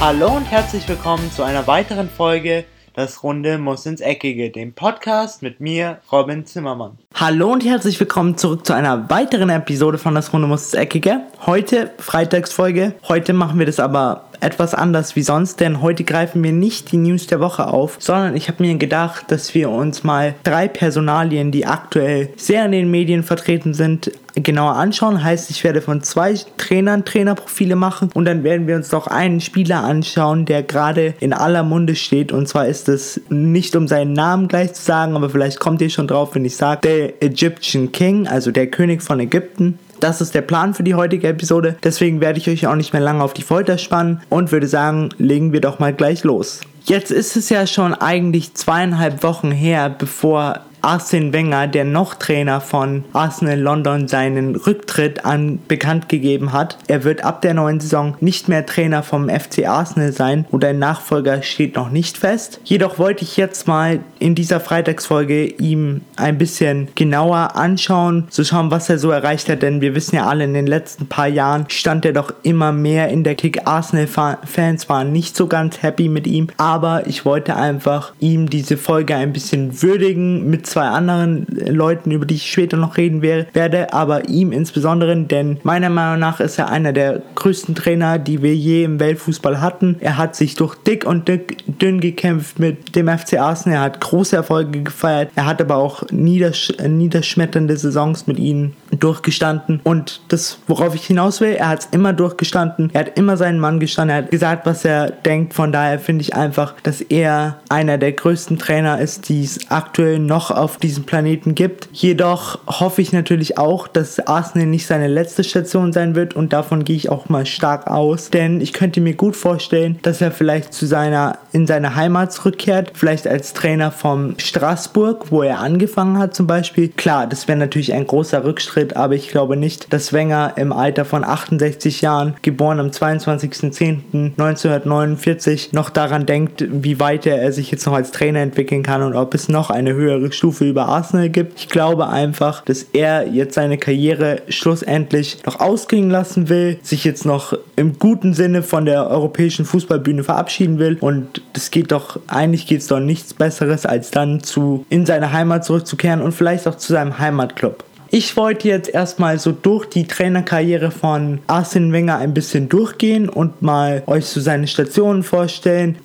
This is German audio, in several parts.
Hallo und herzlich willkommen zu einer weiteren Folge Das Runde muss ins Eckige, dem Podcast mit mir, Robin Zimmermann. Hallo und herzlich willkommen zurück zu einer weiteren Episode von Das Runde muss ins Eckige. Heute Freitagsfolge. Heute machen wir das aber etwas anders wie sonst, denn heute greifen wir nicht die News der Woche auf, sondern ich habe mir gedacht, dass wir uns mal drei Personalien, die aktuell sehr in den Medien vertreten sind, genauer anschauen. Heißt, ich werde von zwei Trainern Trainerprofile machen und dann werden wir uns noch einen Spieler anschauen, der gerade in aller Munde steht. Und zwar ist es nicht um seinen Namen gleich zu sagen, aber vielleicht kommt ihr schon drauf, wenn ich sage, der Egyptian King, also der König von Ägypten. Das ist der Plan für die heutige Episode. Deswegen werde ich euch auch nicht mehr lange auf die Folter spannen und würde sagen, legen wir doch mal gleich los. Jetzt ist es ja schon eigentlich zweieinhalb Wochen her, bevor Arsene Wenger, der noch Trainer von Arsenal London, seinen Rücktritt an bekannt gegeben hat. Er wird ab der neuen Saison nicht mehr Trainer vom FC Arsenal sein und ein Nachfolger steht noch nicht fest. Jedoch wollte ich jetzt mal in dieser Freitagsfolge ihm ein bisschen genauer anschauen, zu schauen, was er so erreicht hat, denn wir wissen ja alle, in den letzten paar Jahren stand er doch immer mehr in der Kick. Arsenal-Fans waren nicht so ganz happy mit ihm, aber ich wollte einfach ihm diese Folge ein bisschen würdigen mit zwei anderen Leuten, über die ich später noch reden werde, aber ihm insbesondere, denn meiner Meinung nach ist er einer der größten Trainer, die wir je im Weltfußball hatten. Er hat sich durch dick und dünn gekämpft mit dem FC Arsenal, er hat große Erfolge gefeiert, er hat aber auch niedersch niederschmetternde Saisons mit ihnen durchgestanden. Und das, worauf ich hinaus will, er hat es immer durchgestanden, er hat immer seinen Mann gestanden, er hat gesagt, was er denkt, von daher finde ich einfach, dass er einer der größten Trainer ist, die es aktuell noch auf diesem Planeten gibt. Jedoch hoffe ich natürlich auch, dass Arsenal nicht seine letzte Station sein wird. Und davon gehe ich auch mal stark aus, denn ich könnte mir gut vorstellen, dass er vielleicht zu seiner in seine Heimat zurückkehrt, vielleicht als Trainer vom Straßburg, wo er angefangen hat zum Beispiel. Klar, das wäre natürlich ein großer Rückschritt, aber ich glaube nicht, dass Wenger im Alter von 68 Jahren, geboren am 22.10.1949, noch daran denkt, wie weit er sich jetzt noch als Trainer entwickeln kann und ob es noch eine höhere Stufe über Arsenal gibt. Ich glaube einfach, dass er jetzt seine Karriere schlussendlich noch ausklingen lassen will, sich jetzt noch im guten Sinne von der europäischen Fußballbühne verabschieden will und das geht doch, eigentlich geht es doch nichts besseres, als dann zu in seine Heimat zurückzukehren und vielleicht auch zu seinem Heimatclub. Ich wollte jetzt erstmal so durch die Trainerkarriere von Arsene Wenger ein bisschen durchgehen und mal euch so seine Stationen vorstellen,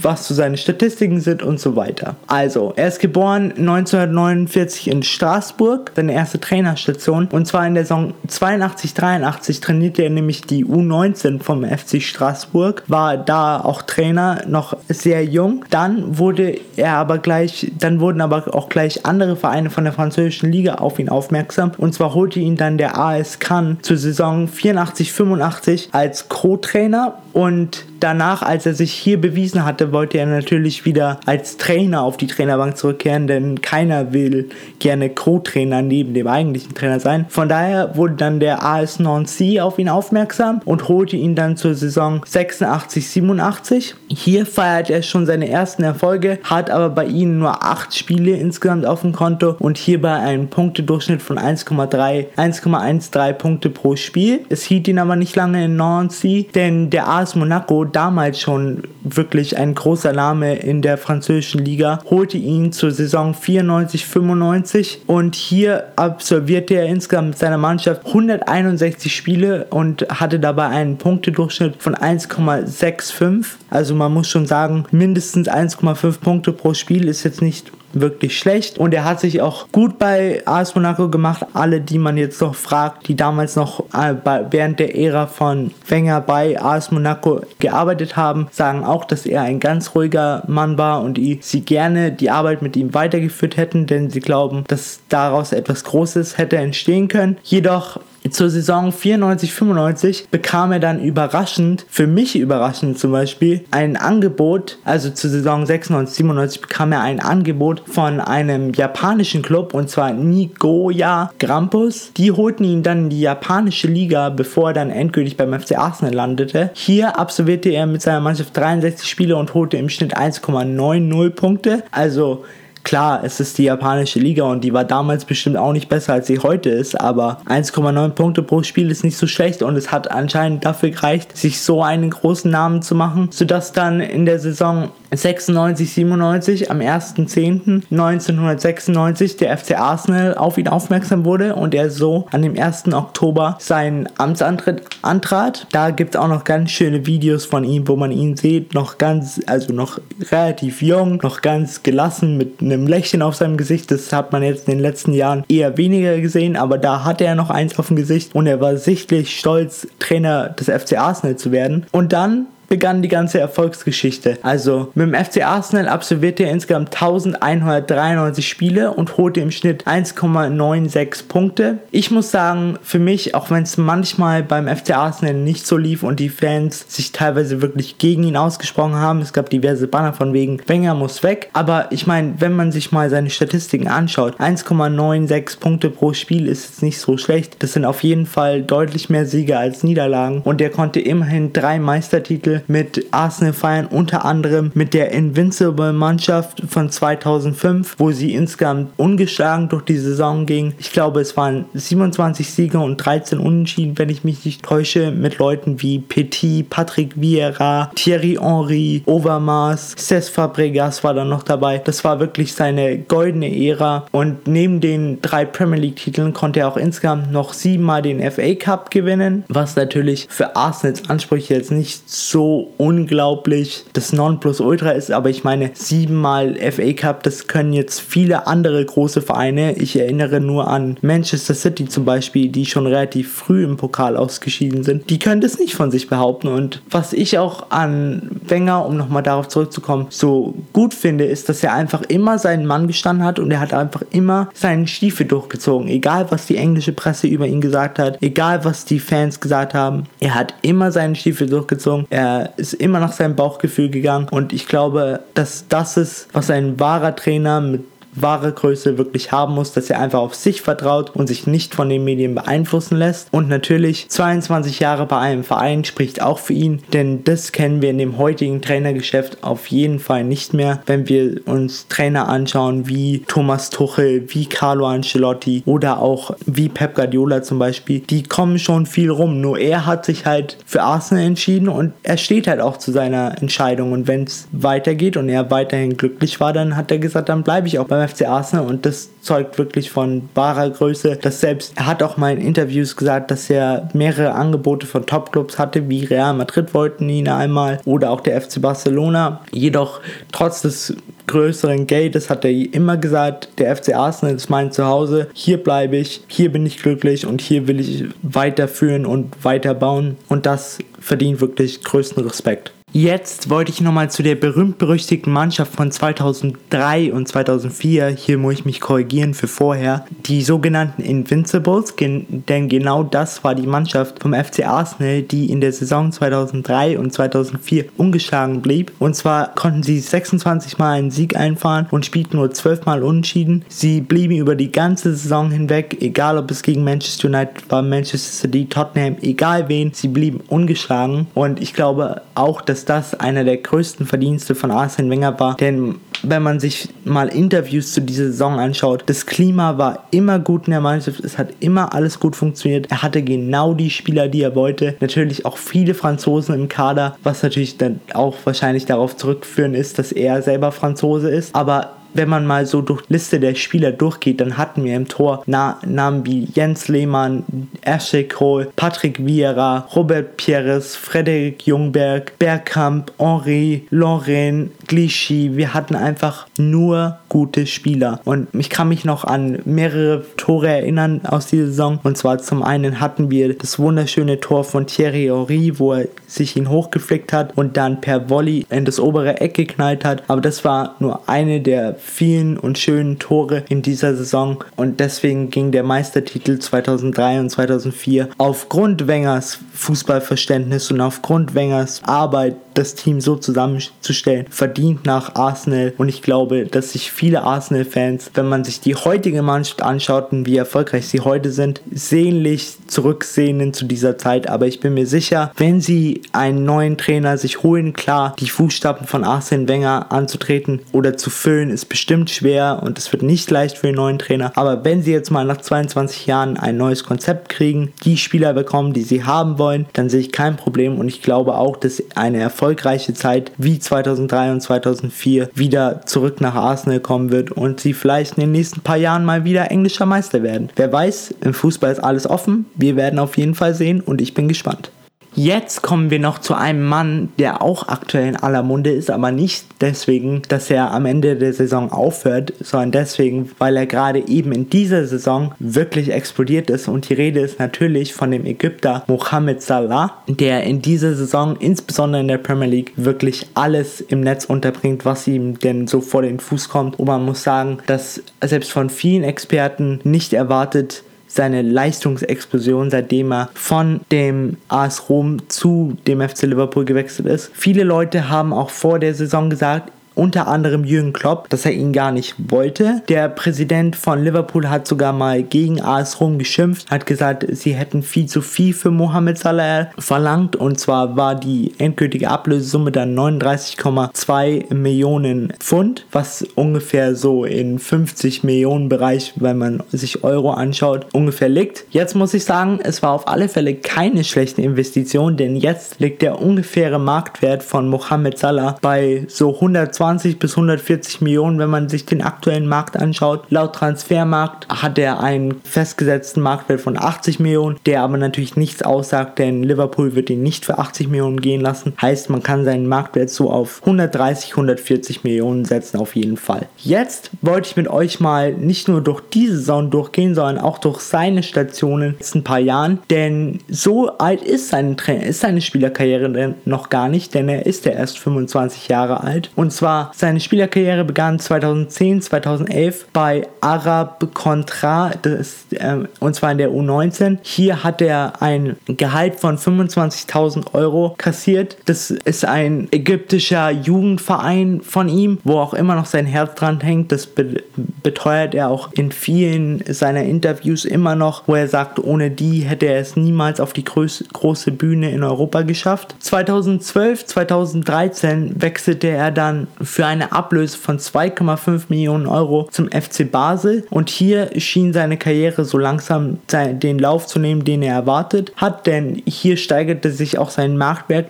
was so seine Statistiken sind und so weiter. Also, er ist geboren 1949 in Straßburg, seine erste Trainerstation. Und zwar in der Saison 82-83 trainierte er nämlich die U19 vom FC Straßburg, war da auch Trainer, noch sehr jung. Dann wurde er aber gleich, dann wurden aber auch gleich andere Vereine von der französischen Liga auf ihn aufmerksam. Und zwar holte ihn dann der AS Cannes zur Saison 84-85 als Co-Trainer. Und danach, als er sich hier bewiesen hatte, wollte er natürlich wieder als Trainer auf die Trainerbank zurückkehren, denn keiner will gerne Co-Trainer neben dem eigentlichen Trainer sein. Von daher wurde dann der AS Nancy auf ihn aufmerksam und holte ihn dann zur Saison 86-87. Hier feiert er schon seine ersten Erfolge, hat aber bei ihnen nur 8 Spiele insgesamt auf dem Konto und hierbei einen Punktedurchschnitt von 1,3, 1,13 Punkte pro Spiel. Es hielt ihn aber nicht lange in Nancy, denn der AS Monaco damals schon wirklich ein großer Name in der französischen Liga, holte ihn zur Saison 94-95 und hier absolvierte er insgesamt mit seiner Mannschaft 161 Spiele und hatte dabei einen Punktedurchschnitt von 1,65. Also man muss schon sagen, mindestens 1,5 Punkte pro Spiel ist jetzt nicht wirklich schlecht. Und er hat sich auch gut bei AS Monaco gemacht. Alle, die man jetzt noch fragt, die damals noch äh, während der Ära von Wenger bei AS Monaco gearbeitet haben, sagen auch, dass er ein ganz ruhiger Mann war und sie gerne die Arbeit mit ihm weitergeführt hätten, denn sie glauben, dass daraus etwas Großes hätte entstehen können. Jedoch zur Saison 94-95 bekam er dann überraschend, für mich überraschend zum Beispiel, ein Angebot, also zur Saison 96-97 bekam er ein Angebot von einem japanischen Club und zwar Nigoya Grampus. Die holten ihn dann in die japanische Liga, bevor er dann endgültig beim FC Arsenal landete. Hier absolvierte er mit seiner Mannschaft 63 Spiele und holte im Schnitt 1,90 Punkte, also Klar, es ist die japanische Liga und die war damals bestimmt auch nicht besser, als sie heute ist, aber 1,9 Punkte pro Spiel ist nicht so schlecht und es hat anscheinend dafür gereicht, sich so einen großen Namen zu machen, sodass dann in der Saison 96, 97 am 1.10.1996 der FC Arsenal auf ihn aufmerksam wurde und er so an dem 1. Oktober seinen Amtsantritt antrat. Da gibt es auch noch ganz schöne Videos von ihm, wo man ihn sieht, noch ganz, also noch relativ jung, noch ganz gelassen mit einem Lächeln auf seinem Gesicht. Das hat man jetzt in den letzten Jahren eher weniger gesehen, aber da hatte er noch eins auf dem Gesicht und er war sichtlich stolz, Trainer des FC Arsenal zu werden. Und dann begann die ganze Erfolgsgeschichte. Also mit dem FC Arsenal absolvierte er insgesamt 1193 Spiele und holte im Schnitt 1,96 Punkte. Ich muss sagen, für mich, auch wenn es manchmal beim FC Arsenal nicht so lief und die Fans sich teilweise wirklich gegen ihn ausgesprochen haben, es gab diverse Banner von wegen, Wenger muss weg. Aber ich meine, wenn man sich mal seine Statistiken anschaut, 1,96 Punkte pro Spiel ist jetzt nicht so schlecht. Das sind auf jeden Fall deutlich mehr Siege als Niederlagen und er konnte immerhin drei Meistertitel mit Arsenal feiern, unter anderem mit der Invincible Mannschaft von 2005, wo sie insgesamt ungeschlagen durch die Saison ging. Ich glaube, es waren 27 Siege und 13 Unentschieden, wenn ich mich nicht täusche, mit Leuten wie Petit, Patrick Vieira, Thierry Henry, Overmars, Cesc Fabregas war dann noch dabei. Das war wirklich seine goldene Ära und neben den drei Premier League Titeln konnte er auch insgesamt noch siebenmal den FA Cup gewinnen, was natürlich für Arsenals Ansprüche jetzt nicht so unglaublich das Nonplusultra ist, aber ich meine, siebenmal FA Cup, das können jetzt viele andere große Vereine. Ich erinnere nur an Manchester City zum Beispiel, die schon relativ früh im Pokal ausgeschieden sind. Die können das nicht von sich behaupten. Und was ich auch an Wenger, um nochmal darauf zurückzukommen, so gut finde, ist, dass er einfach immer seinen Mann gestanden hat und er hat einfach immer seinen Stiefel durchgezogen. Egal, was die englische Presse über ihn gesagt hat, egal, was die Fans gesagt haben, er hat immer seinen Stiefel durchgezogen. Er ist immer nach seinem Bauchgefühl gegangen. Und ich glaube, dass das ist, was ein wahrer Trainer mit wahre Größe wirklich haben muss, dass er einfach auf sich vertraut und sich nicht von den Medien beeinflussen lässt. Und natürlich 22 Jahre bei einem Verein spricht auch für ihn, denn das kennen wir in dem heutigen Trainergeschäft auf jeden Fall nicht mehr, wenn wir uns Trainer anschauen wie Thomas Tuchel, wie Carlo Ancelotti oder auch wie Pep Guardiola zum Beispiel. Die kommen schon viel rum, nur er hat sich halt für Arsenal entschieden und er steht halt auch zu seiner Entscheidung und wenn es weitergeht und er weiterhin glücklich war, dann hat er gesagt, dann bleibe ich auch FC Arsenal und das zeugt wirklich von wahrer Größe. Das selbst, er hat auch mal in Interviews gesagt, dass er mehrere Angebote von Topclubs hatte, wie Real Madrid wollten ihn einmal oder auch der FC Barcelona. Jedoch trotz des größeren Geldes hat er immer gesagt, der FC Arsenal ist mein Zuhause, hier bleibe ich, hier bin ich glücklich und hier will ich weiterführen und weiterbauen und das verdient wirklich größten Respekt. Jetzt wollte ich nochmal zu der berühmt-berüchtigten Mannschaft von 2003 und 2004, hier muss ich mich korrigieren für vorher, die sogenannten Invincibles, denn genau das war die Mannschaft vom FC Arsenal, die in der Saison 2003 und 2004 ungeschlagen blieb. Und zwar konnten sie 26 Mal einen Sieg einfahren und spielten nur 12 Mal unentschieden. Sie blieben über die ganze Saison hinweg, egal ob es gegen Manchester United war, Manchester City, Tottenham, egal wen, sie blieben ungeschlagen. Und ich glaube auch, dass das einer der größten Verdienste von Arsene Wenger war, denn wenn man sich mal Interviews zu dieser Saison anschaut, das Klima war immer gut in der Mannschaft, es hat immer alles gut funktioniert. Er hatte genau die Spieler, die er wollte. Natürlich auch viele Franzosen im Kader, was natürlich dann auch wahrscheinlich darauf zurückführen ist, dass er selber Franzose ist. Aber wenn man mal so durch Liste der Spieler durchgeht, dann hatten wir im Tor Na Namen wie Jens Lehmann, Ashley Cole, Patrick Vieira, Robert Pierres, Frederik Jungberg, Bergkamp, Henri, Lorraine, Glichy. Wir hatten einfach nur gute Spieler. Und ich kann mich noch an mehrere Tore erinnern aus dieser Saison. Und zwar zum einen hatten wir das wunderschöne Tor von Thierry Henry, wo er sich ihn hochgeflickt hat und dann per Volley in das obere Eck geknallt hat. Aber das war nur eine der vielen und schönen Tore in dieser Saison und deswegen ging der Meistertitel 2003 und 2004 aufgrund Wengers Fußballverständnis und aufgrund Wengers Arbeit das Team so zusammenzustellen, verdient nach Arsenal. Und ich glaube, dass sich viele Arsenal-Fans, wenn man sich die heutige Mannschaft anschaut und wie erfolgreich sie heute sind, sehnlich zurücksehnen zu dieser Zeit. Aber ich bin mir sicher, wenn sie einen neuen Trainer sich holen, klar, die Fußstapfen von Arsene Wenger anzutreten oder zu füllen, ist bestimmt schwer und es wird nicht leicht für den neuen Trainer. Aber wenn sie jetzt mal nach 22 Jahren ein neues Konzept kriegen, die Spieler bekommen, die sie haben wollen, dann sehe ich kein Problem und ich glaube auch, dass eine erfolgreiche Zeit wie 2003 und 2004 wieder zurück nach Arsenal kommen wird und sie vielleicht in den nächsten paar Jahren mal wieder englischer Meister werden. Wer weiß, im Fußball ist alles offen. Wir werden auf jeden Fall sehen und ich bin gespannt. Jetzt kommen wir noch zu einem Mann, der auch aktuell in aller Munde ist, aber nicht deswegen, dass er am Ende der Saison aufhört, sondern deswegen, weil er gerade eben in dieser Saison wirklich explodiert ist. Und die Rede ist natürlich von dem Ägypter Mohamed Salah, der in dieser Saison, insbesondere in der Premier League, wirklich alles im Netz unterbringt, was ihm denn so vor den Fuß kommt. Und man muss sagen, dass selbst von vielen Experten nicht erwartet seine Leistungsexplosion, seitdem er von dem AS Rom zu dem FC Liverpool gewechselt ist. Viele Leute haben auch vor der Saison gesagt, unter anderem Jürgen Klopp, dass er ihn gar nicht wollte. Der Präsident von Liverpool hat sogar mal gegen AS Rom geschimpft, hat gesagt, sie hätten viel zu viel für Mohamed Salah verlangt und zwar war die endgültige Ablösesumme dann 39,2 Millionen Pfund, was ungefähr so in 50 Millionen Bereich, wenn man sich Euro anschaut, ungefähr liegt. Jetzt muss ich sagen, es war auf alle Fälle keine schlechte Investition, denn jetzt liegt der ungefähre Marktwert von Mohamed Salah bei so 120 120 bis 140 Millionen, wenn man sich den aktuellen Markt anschaut. Laut Transfermarkt hat er einen festgesetzten Marktwert von 80 Millionen, der aber natürlich nichts aussagt, denn Liverpool wird ihn nicht für 80 Millionen gehen lassen. Heißt, man kann seinen Marktwert so auf 130, 140 Millionen setzen auf jeden Fall. Jetzt wollte ich mit euch mal nicht nur durch diese Saison durchgehen, sondern auch durch seine Stationen in letzten paar Jahren, denn so alt ist seine, ist seine Spielerkarriere noch gar nicht, denn er ist ja erst 25 Jahre alt und zwar war, seine Spielerkarriere begann 2010, 2011 bei Arab Contra, das, äh, und zwar in der U19. Hier hat er ein Gehalt von 25.000 Euro kassiert. Das ist ein ägyptischer Jugendverein von ihm, wo auch immer noch sein Herz dran hängt. Das be beteuert er auch in vielen seiner Interviews immer noch, wo er sagt, ohne die hätte er es niemals auf die große Bühne in Europa geschafft. 2012, 2013 wechselte er dann für eine Ablöse von 2,5 Millionen Euro zum FC Basel. Und hier schien seine Karriere so langsam den Lauf zu nehmen, den er erwartet hat, denn hier steigerte sich auch sein Marktwert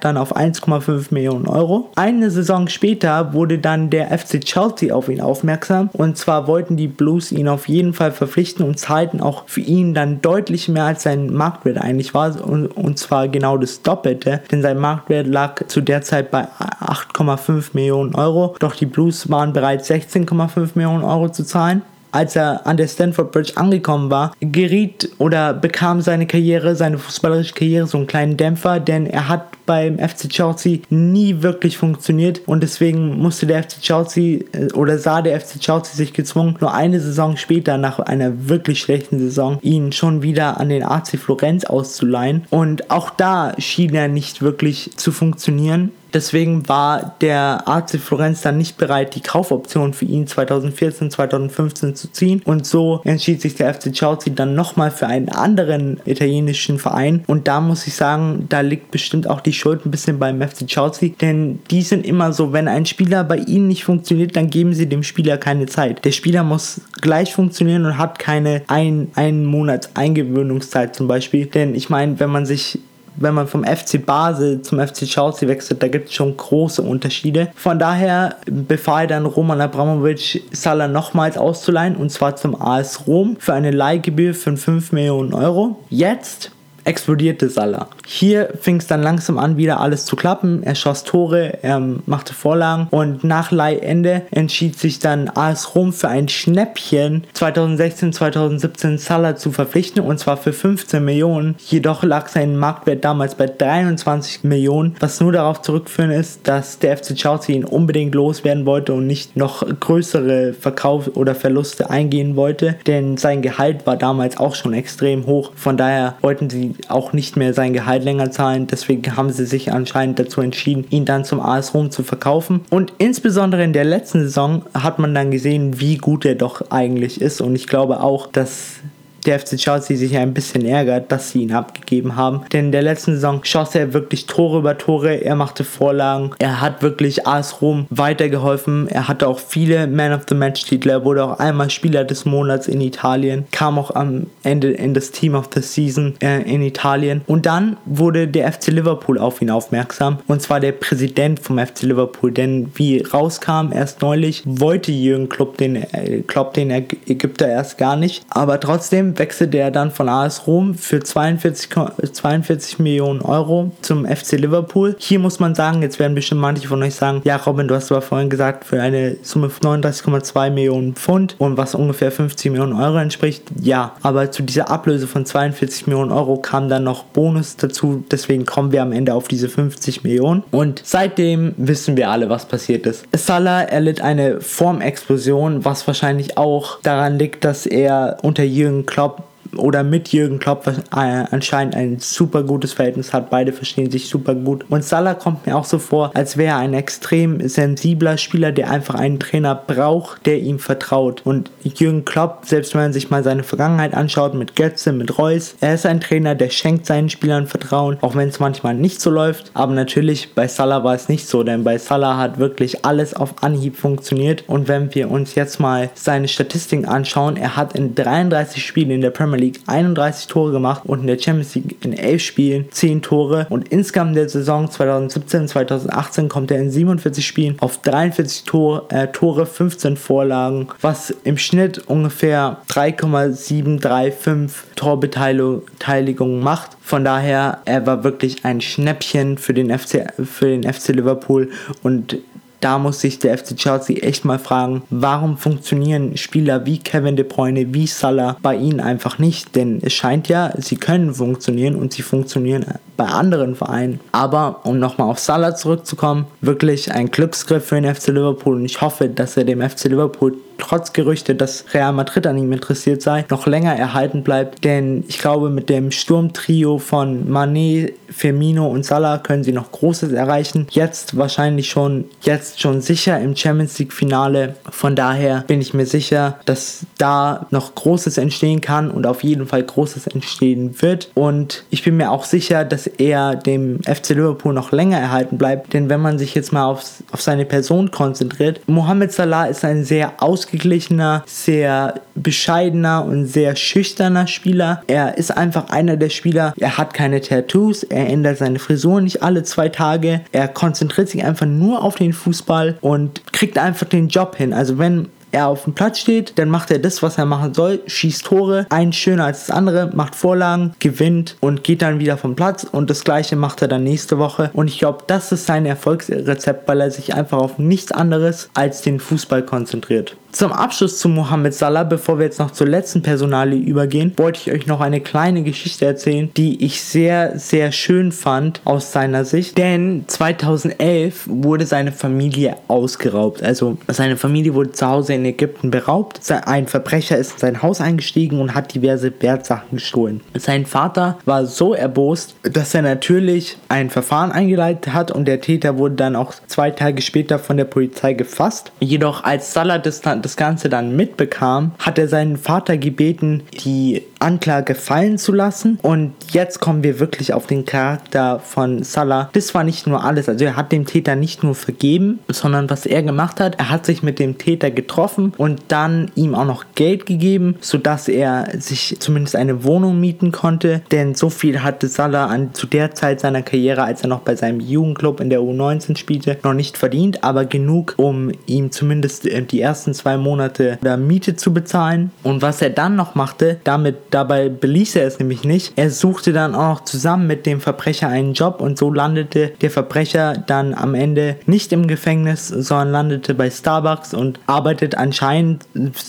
dann auf 1,5 Millionen Euro. Eine Saison später wurde dann der FC Chelsea auf ihn aufmerksam. Und zwar wollten die Blues ihn auf jeden Fall verpflichten und zahlten auch für ihn dann deutlich mehr als sein Marktwert eigentlich war. Und, und zwar genau das Doppelte, denn sein Marktwert lag zu der Zeit bei 8,5 Millionen Millionen Euro, doch die Blues waren bereit 16,5 Millionen Euro zu zahlen. Als er an der Stanford Bridge angekommen war, geriet oder bekam seine Karriere, seine fußballerische Karriere so einen kleinen Dämpfer, denn er hat beim FC Chelsea nie wirklich funktioniert und deswegen musste der FC Chelsea äh, oder sah der FC Chelsea sich gezwungen, nur eine Saison später nach einer wirklich schlechten Saison ihn schon wieder an den AC Florenz auszuleihen und auch da schien er nicht wirklich zu funktionieren Deswegen war der AC Florenz dann nicht bereit, die Kaufoption für ihn 2014, 2015 zu ziehen. Und so entschied sich der FC Chelsea dann nochmal für einen anderen italienischen Verein. Und da muss ich sagen, da liegt bestimmt auch die Schuld ein bisschen beim FC Chelsea. Denn die sind immer so, wenn ein Spieler bei ihnen nicht funktioniert, dann geben sie dem Spieler keine Zeit. Der Spieler muss gleich funktionieren und hat keine ein, einen Monat Eingewöhnungszeit zum Beispiel. Denn ich meine, wenn man sich wenn man vom FC Basel zum FC Chelsea wechselt, da gibt es schon große Unterschiede. Von daher befahl dann Roman Abramovic, Salah nochmals auszuleihen und zwar zum AS Rom für eine Leihgebühr von 5 Millionen Euro. Jetzt explodierte Salah. Hier fing es dann langsam an, wieder alles zu klappen. Er schoss Tore, er machte Vorlagen und nach Leihende entschied sich dann AS Rom für ein Schnäppchen 2016, 2017 Salah zu verpflichten und zwar für 15 Millionen. Jedoch lag sein Marktwert damals bei 23 Millionen, was nur darauf zurückführen ist, dass der FC Chelsea ihn unbedingt loswerden wollte und nicht noch größere Verkauf oder Verluste eingehen wollte, denn sein Gehalt war damals auch schon extrem hoch. Von daher wollten sie sie auch nicht mehr sein Gehalt länger zahlen. Deswegen haben sie sich anscheinend dazu entschieden, ihn dann zum AS Rom zu verkaufen. Und insbesondere in der letzten Saison hat man dann gesehen, wie gut er doch eigentlich ist. Und ich glaube auch, dass der FC Chelsea sich ein bisschen ärgert, dass sie ihn abgegeben haben. Denn in der letzten Saison schoss er wirklich Tore über Tore, er machte Vorlagen, er hat wirklich AS Rom weitergeholfen, er hatte auch viele Man of the Match Titel, er wurde auch einmal Spieler des Monats in Italien, kam auch am Ende in das Team of the Season äh, in Italien. Und dann wurde der FC Liverpool auf ihn aufmerksam. Und zwar der Präsident vom FC Liverpool, denn wie rauskam erst neulich, wollte Jürgen Klopp den, äh, Klopp den Ägypter erst gar nicht, aber trotzdem wechselte er dann von AS Rom für 42, 42 Millionen Euro zum FC Liverpool. Hier muss man sagen, jetzt werden bestimmt manche von euch sagen, ja Robin, du hast aber vorhin gesagt, für eine Summe von 39,2 Millionen Pfund und was ungefähr 50 Millionen Euro entspricht. Ja, aber zu dieser Ablöse von 42 Millionen Euro kam dann noch Bonus dazu, deswegen kommen wir am Ende auf diese 50 Millionen. Und seitdem wissen wir alle, was passiert ist. Salah erlitt eine Formexplosion, was wahrscheinlich auch daran liegt, dass er unter Jürgen Klopp Klopp oder mit Jürgen Klopp äh, anscheinend ein super gutes Verhältnis hat. Beide verstehen sich super gut. Und Salah kommt mir auch so vor, als wäre er ein extrem sensibler Spieler, der einfach einen Trainer braucht, der ihm vertraut. Und Jürgen Klopp, selbst wenn man sich mal seine Vergangenheit anschaut mit Götze, mit Reus, er ist ein Trainer, der schenkt seinen Spielern Vertrauen, auch wenn es manchmal nicht so läuft. Aber natürlich bei Salah war es nicht so, denn bei Salah hat wirklich alles auf Anhieb funktioniert. Und wenn wir uns jetzt mal seine Statistiken anschauen, er hat in 33 Spielen in der Premier League League 31 Tore gemacht und in der Champions League in 11 Spielen 10 Tore. Und insgesamt in der Saison 2017-2018 kommt er in 47 Spielen auf 43 Tor, äh, Tore, 15 Vorlagen, was im Schnitt ungefähr 3,735 Torbeteiligungen macht. Von daher, er war wirklich ein Schnäppchen für den FC, für den FC Liverpool und da muss sich der FC Chelsea echt mal fragen, warum funktionieren Spieler wie Kevin De Bruyne, wie Salah bei ihnen einfach nicht? Denn es scheint ja, sie können funktionieren und sie funktionieren bei anderen Vereinen. Aber um nochmal auf Salah zurückzukommen, wirklich ein Glücksgriff für den FC Liverpool und ich hoffe, dass er dem FC Liverpool trotz Gerüchte, dass Real Madrid an ihm interessiert sei, noch länger erhalten bleibt. Denn ich glaube, mit dem Sturmtrio von Mané, Firmino und Salah können sie noch Großes erreichen. Jetzt wahrscheinlich schon, jetzt schon sicher im Champions League Finale. Von daher bin ich mir sicher, dass da noch Großes entstehen kann und auf jeden Fall Großes entstehen wird. Und ich bin mir auch sicher, dass er dem FC Liverpool noch länger erhalten bleibt. Denn wenn man sich jetzt mal auf, auf seine Person konzentriert, Mohamed Salah ist ein sehr aus ausgeglichener, sehr bescheidener und sehr schüchterner Spieler. Er ist einfach einer der Spieler, er hat keine Tattoos, er ändert seine Frisur nicht alle zwei Tage, er konzentriert sich einfach nur auf den Fußball und kriegt einfach den Job hin. Also wenn er auf dem Platz steht, dann macht er das, was er machen soll, schießt Tore, ein schöner als das andere, macht Vorlagen, gewinnt und geht dann wieder vom Platz und das gleiche macht er dann nächste Woche und ich glaube, das ist sein Erfolgsrezept, weil er sich einfach auf nichts anderes als den Fußball konzentriert. Zum Abschluss zu Mohamed Salah, bevor wir jetzt noch zur letzten Personalie übergehen, wollte ich euch noch eine kleine Geschichte erzählen, die ich sehr, sehr schön fand aus seiner Sicht. Denn 2011 wurde seine Familie ausgeraubt. Also seine Familie wurde zu Hause in Ägypten beraubt. Ein Verbrecher ist in sein Haus eingestiegen und hat diverse Wertsachen gestohlen. Sein Vater war so erbost, dass er natürlich ein Verfahren eingeleitet hat und der Täter wurde dann auch zwei Tage später von der Polizei gefasst. Jedoch als Salah dann das Ganze dann mitbekam, hat er seinen Vater gebeten, die Anklage fallen zu lassen. Und jetzt kommen wir wirklich auf den Charakter von Salah. Das war nicht nur alles. Also er hat dem Täter nicht nur vergeben, sondern was er gemacht hat, er hat sich mit dem Täter getroffen und dann ihm auch noch Geld gegeben, sodass er sich zumindest eine Wohnung mieten konnte. Denn so viel hatte Salah an, zu der Zeit seiner Karriere, als er noch bei seinem Jugendclub in der U19 spielte, noch nicht verdient, aber genug, um ihm zumindest die ersten zwei zwei Monate der Miete zu bezahlen. Und was er dann noch machte, damit dabei beließ er es nämlich nicht. Er suchte dann auch noch zusammen mit dem Verbrecher einen Job und so landete der Verbrecher dann am Ende nicht im Gefängnis, sondern landete bei Starbucks und arbeitet anscheinend,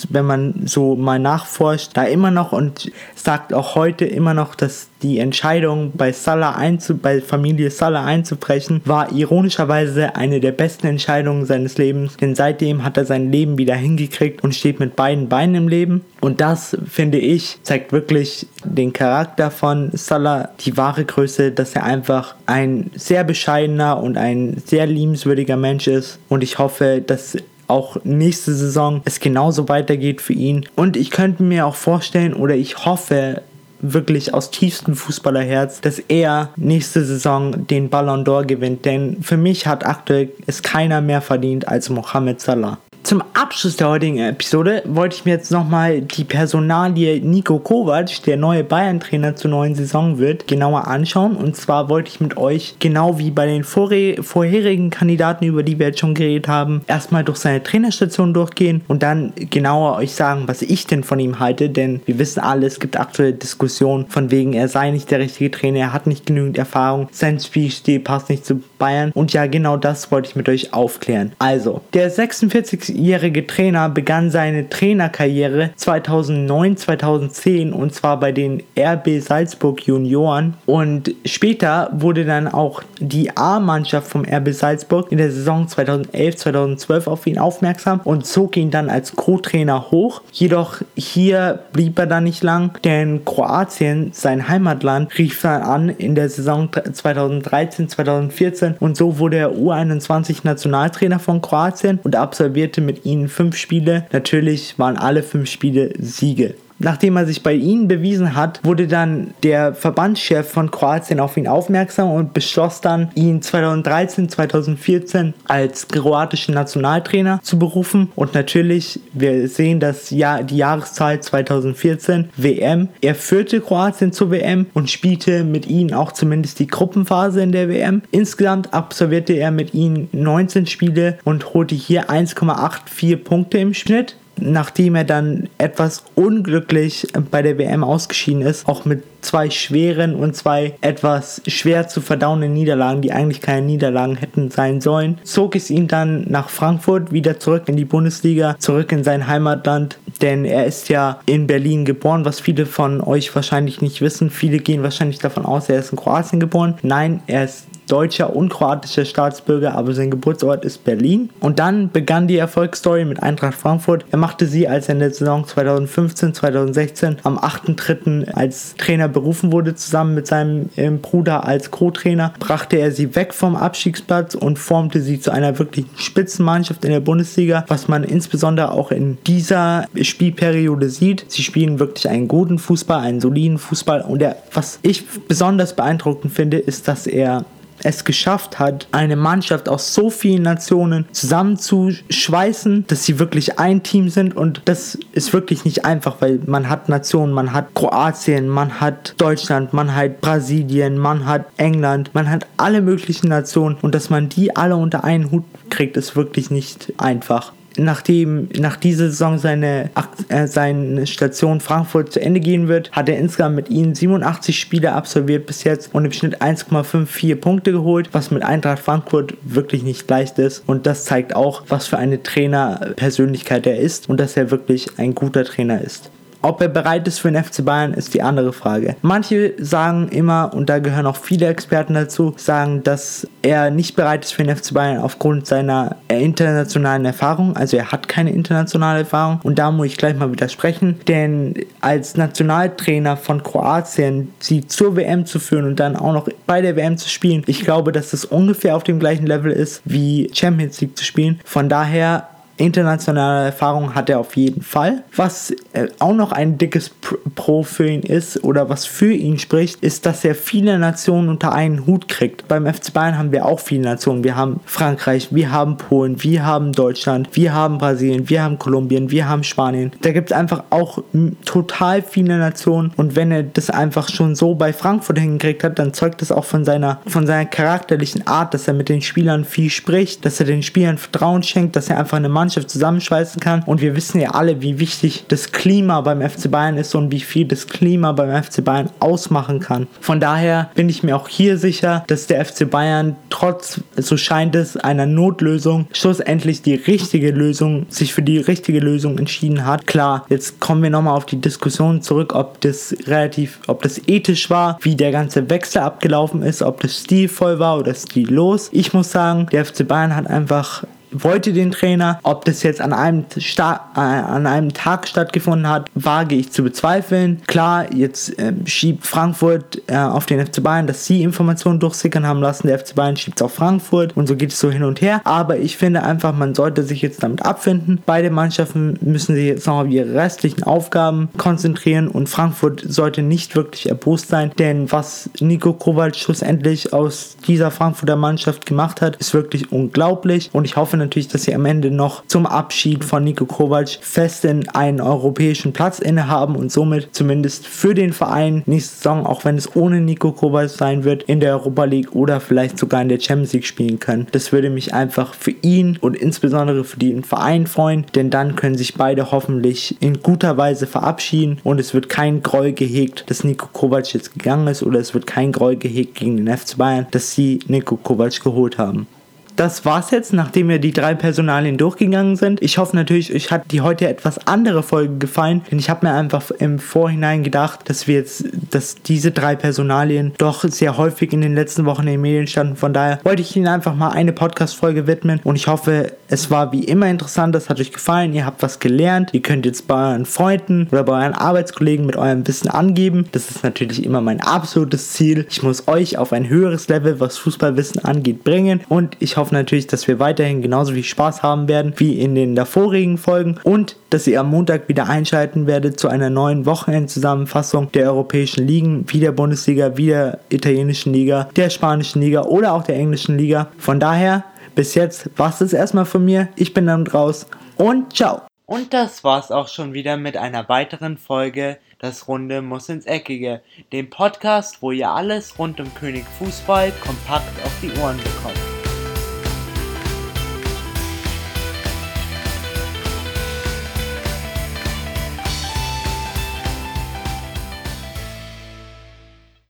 wenn man so mal nachforscht, da immer noch und sagt auch heute immer noch, dass die Entscheidung bei Salah einzu bei Familie Salah einzubrechen war ironischerweise eine der besten Entscheidungen seines Lebens, denn seitdem hat er sein Leben wieder hingekriegt und steht mit beiden Beinen im Leben. Und das finde ich zeigt wirklich den Charakter von Salah, die wahre Größe, dass er einfach ein sehr bescheidener und ein sehr liebenswürdiger Mensch ist. Und ich hoffe, dass auch nächste Saison es genauso weitergeht für ihn. Und ich könnte mir auch vorstellen oder ich hoffe wirklich aus tiefstem Fußballerherz, dass er nächste Saison den Ballon d'Or gewinnt. Denn für mich hat aktuell es keiner mehr verdient als Mohamed Salah. Zum Abschluss der heutigen Episode wollte ich mir jetzt nochmal die Personalie Nico Kovac, der neue Bayern-Trainer zur neuen Saison wird, genauer anschauen. Und zwar wollte ich mit euch, genau wie bei den vorherigen Kandidaten, über die wir jetzt schon geredet haben, erstmal durch seine Trainerstation durchgehen und dann genauer euch sagen, was ich denn von ihm halte. Denn wir wissen alle, es gibt aktuelle Diskussionen von wegen, er sei nicht der richtige Trainer, er hat nicht genügend Erfahrung, sein Spielstil passt nicht zu Bayern. Und ja, genau das wollte ich mit euch aufklären. Also, der 46 jährige Trainer begann seine Trainerkarriere 2009, 2010 und zwar bei den RB Salzburg Junioren und später wurde dann auch die A-Mannschaft vom RB Salzburg in der Saison 2011, 2012 auf ihn aufmerksam und zog ihn dann als Co-Trainer hoch. Jedoch hier blieb er dann nicht lang, denn Kroatien, sein Heimatland, rief dann an in der Saison 2013, 2014 und so wurde er U21 Nationaltrainer von Kroatien und absolvierte mit ihnen fünf Spiele. Natürlich waren alle fünf Spiele Siege. Nachdem er sich bei ihnen bewiesen hat, wurde dann der Verbandschef von Kroatien auf ihn aufmerksam und beschloss dann, ihn 2013, 2014 als kroatischen Nationaltrainer zu berufen. Und natürlich, wir sehen das Jahr, die Jahreszahl 2014, WM. Er führte Kroatien zur WM und spielte mit ihnen auch zumindest die Gruppenphase in der WM. Insgesamt absolvierte er mit ihnen 19 Spiele und holte hier 1,84 Punkte im Schnitt nachdem er dann etwas unglücklich bei der WM ausgeschieden ist, auch mit zwei schweren und zwei etwas schwer zu verdauenden Niederlagen, die eigentlich keine Niederlagen hätten sein sollen, zog es ihn dann nach Frankfurt wieder zurück in die Bundesliga, zurück in sein Heimatland, denn er ist ja in Berlin geboren, was viele von euch wahrscheinlich nicht wissen. Viele gehen wahrscheinlich davon aus, er ist in Kroatien geboren. Nein, er ist deutscher und kroatischer Staatsbürger, aber sein Geburtsort ist Berlin. Und dann begann die Erfolgsstory mit Eintracht Frankfurt. Er machte sie, als er in der Saison 2015-2016 am 8.3. als Trainer berufen wurde, zusammen mit seinem ähm, Bruder als Co-Trainer, brachte er sie weg vom Abstiegsplatz und formte sie zu einer wirklichen Spitzenmannschaft in der Bundesliga, was man insbesondere auch in dieser Spielperiode sieht. Sie spielen wirklich einen guten Fußball, einen soliden Fußball und er, was ich besonders beeindruckend finde, ist, dass er es geschafft hat, eine Mannschaft aus so vielen Nationen zusammenzuschweißen, dass sie wirklich ein Team sind. Und das ist wirklich nicht einfach, weil man hat Nationen, man hat Kroatien, man hat Deutschland, man hat Brasilien, man hat England, man hat alle möglichen Nationen. Und dass man die alle unter einen Hut kriegt, ist wirklich nicht einfach nachdem nach dieser Saison seine, äh, seine Station Frankfurt zu Ende gehen wird, hat er insgesamt mit ihnen 87 Spiele absolviert bis jetzt und im Schnitt 1,54 Punkte geholt, was mit Eintracht Frankfurt wirklich nicht leicht ist. Und das zeigt auch, was für eine Trainerpersönlichkeit er ist und dass er wirklich ein guter Trainer ist. Ob er bereit ist für den FC Bayern, ist die andere Frage. Manche sagen immer, und da gehören auch viele Experten dazu, sagen, dass er nicht bereit ist für den FC Bayern aufgrund seiner internationalen Erfahrung. Also er hat keine internationale Erfahrung. Und da muss ich gleich mal widersprechen. Denn als Nationaltrainer von Kroatien sie zur WM zu führen und dann auch noch bei der WM zu spielen, ich glaube, dass das ungefähr auf dem gleichen Level ist, wie Champions League zu spielen. Von daher Internationale Erfahrung hat er auf jeden Fall. Was äh, auch noch ein dickes Pro für ihn ist oder was für ihn spricht, ist, dass er viele Nationen unter einen Hut kriegt. Beim FC Bayern haben wir auch viele Nationen. Wir haben Frankreich, wir haben Polen, wir haben Deutschland, wir haben Brasilien, wir haben Kolumbien, wir haben Spanien. Da gibt es einfach auch total viele Nationen und wenn er das einfach schon so bei Frankfurt hingekriegt hat, dann zeugt das auch von seiner, von seiner charakterlichen Art, dass er mit den Spielern viel spricht, dass er den Spielern Vertrauen schenkt, dass er einfach eine Mannschaft Mannschaft zusammenschweißen kann. Und wir wissen ja alle, wie wichtig das Klima beim FC Bayern ist und wie viel das Klima beim FC Bayern ausmachen kann. Von daher bin ich mir auch hier sicher, dass der FC Bayern trotz, so scheint es, einer Notlösung schlussendlich die richtige Lösung, sich für die richtige Lösung entschieden hat. Klar, jetzt kommen wir nochmal auf die Diskussion zurück, ob das relativ, ob das ethisch war, wie der ganze Wechsel abgelaufen ist, ob das stilvoll war oder stillos. Ich muss sagen, der FC Bayern hat einfach wollte den Trainer. Ob das jetzt an einem, Sta äh, an einem Tag stattgefunden hat, wage ich zu bezweifeln. Klar, jetzt äh, schiebt Frankfurt äh, auf den FC Bayern, dass sie Informationen durchsickern haben lassen. Der FC Bayern schiebt es auf Frankfurt und so geht es so hin und her. Aber ich finde einfach, man sollte sich jetzt damit abfinden. Beide Mannschaften müssen sich jetzt noch auf ihre restlichen Aufgaben konzentrieren und Frankfurt sollte nicht wirklich erbost sein, denn was Nico Kovac schlussendlich aus dieser Frankfurter Mannschaft gemacht hat, ist wirklich unglaublich und ich hoffe natürlich, dass sie am Ende noch zum Abschied von Nico Kovac festen einen europäischen Platz innehaben und somit zumindest für den Verein nächste Saison, auch wenn es ohne Nico Kovac sein wird, in der Europa League oder vielleicht sogar in der Champions League spielen können. Das würde mich einfach für ihn und insbesondere für den Verein freuen, denn dann können sich beide hoffentlich in guter Weise verabschieden und es wird kein Groll gehegt, dass Nico Kovac jetzt gegangen ist oder es wird kein Groll gehegt gegen den FC Bayern, dass sie Nico Kovac geholt haben das war's jetzt, nachdem wir die drei Personalien durchgegangen sind. Ich hoffe natürlich, euch hat die heute etwas andere Folge gefallen, denn ich habe mir einfach im Vorhinein gedacht, dass wir jetzt, dass diese drei Personalien doch sehr häufig in den letzten Wochen in den Medien standen. Von daher wollte ich Ihnen einfach mal eine Podcast-Folge widmen und ich hoffe, es war wie immer interessant, es hat euch gefallen, ihr habt was gelernt, ihr könnt jetzt bei euren Freunden oder bei euren Arbeitskollegen mit eurem Wissen angeben. Das ist natürlich immer mein absolutes Ziel. Ich muss euch auf ein höheres Level, was Fußballwissen angeht, bringen und ich hoffe, hoffe natürlich, dass wir weiterhin genauso viel Spaß haben werden wie in den davorigen Folgen und dass ihr am Montag wieder einschalten werdet zu einer neuen Wochenendzusammenfassung der europäischen Ligen, wie der Bundesliga, wie der italienischen Liga, der spanischen Liga oder auch der englischen Liga. Von daher, bis jetzt war es erstmal von mir. Ich bin dann raus und ciao. Und das war's auch schon wieder mit einer weiteren Folge Das Runde muss ins Eckige, dem Podcast, wo ihr alles rund um König Fußball kompakt auf die Ohren bekommt.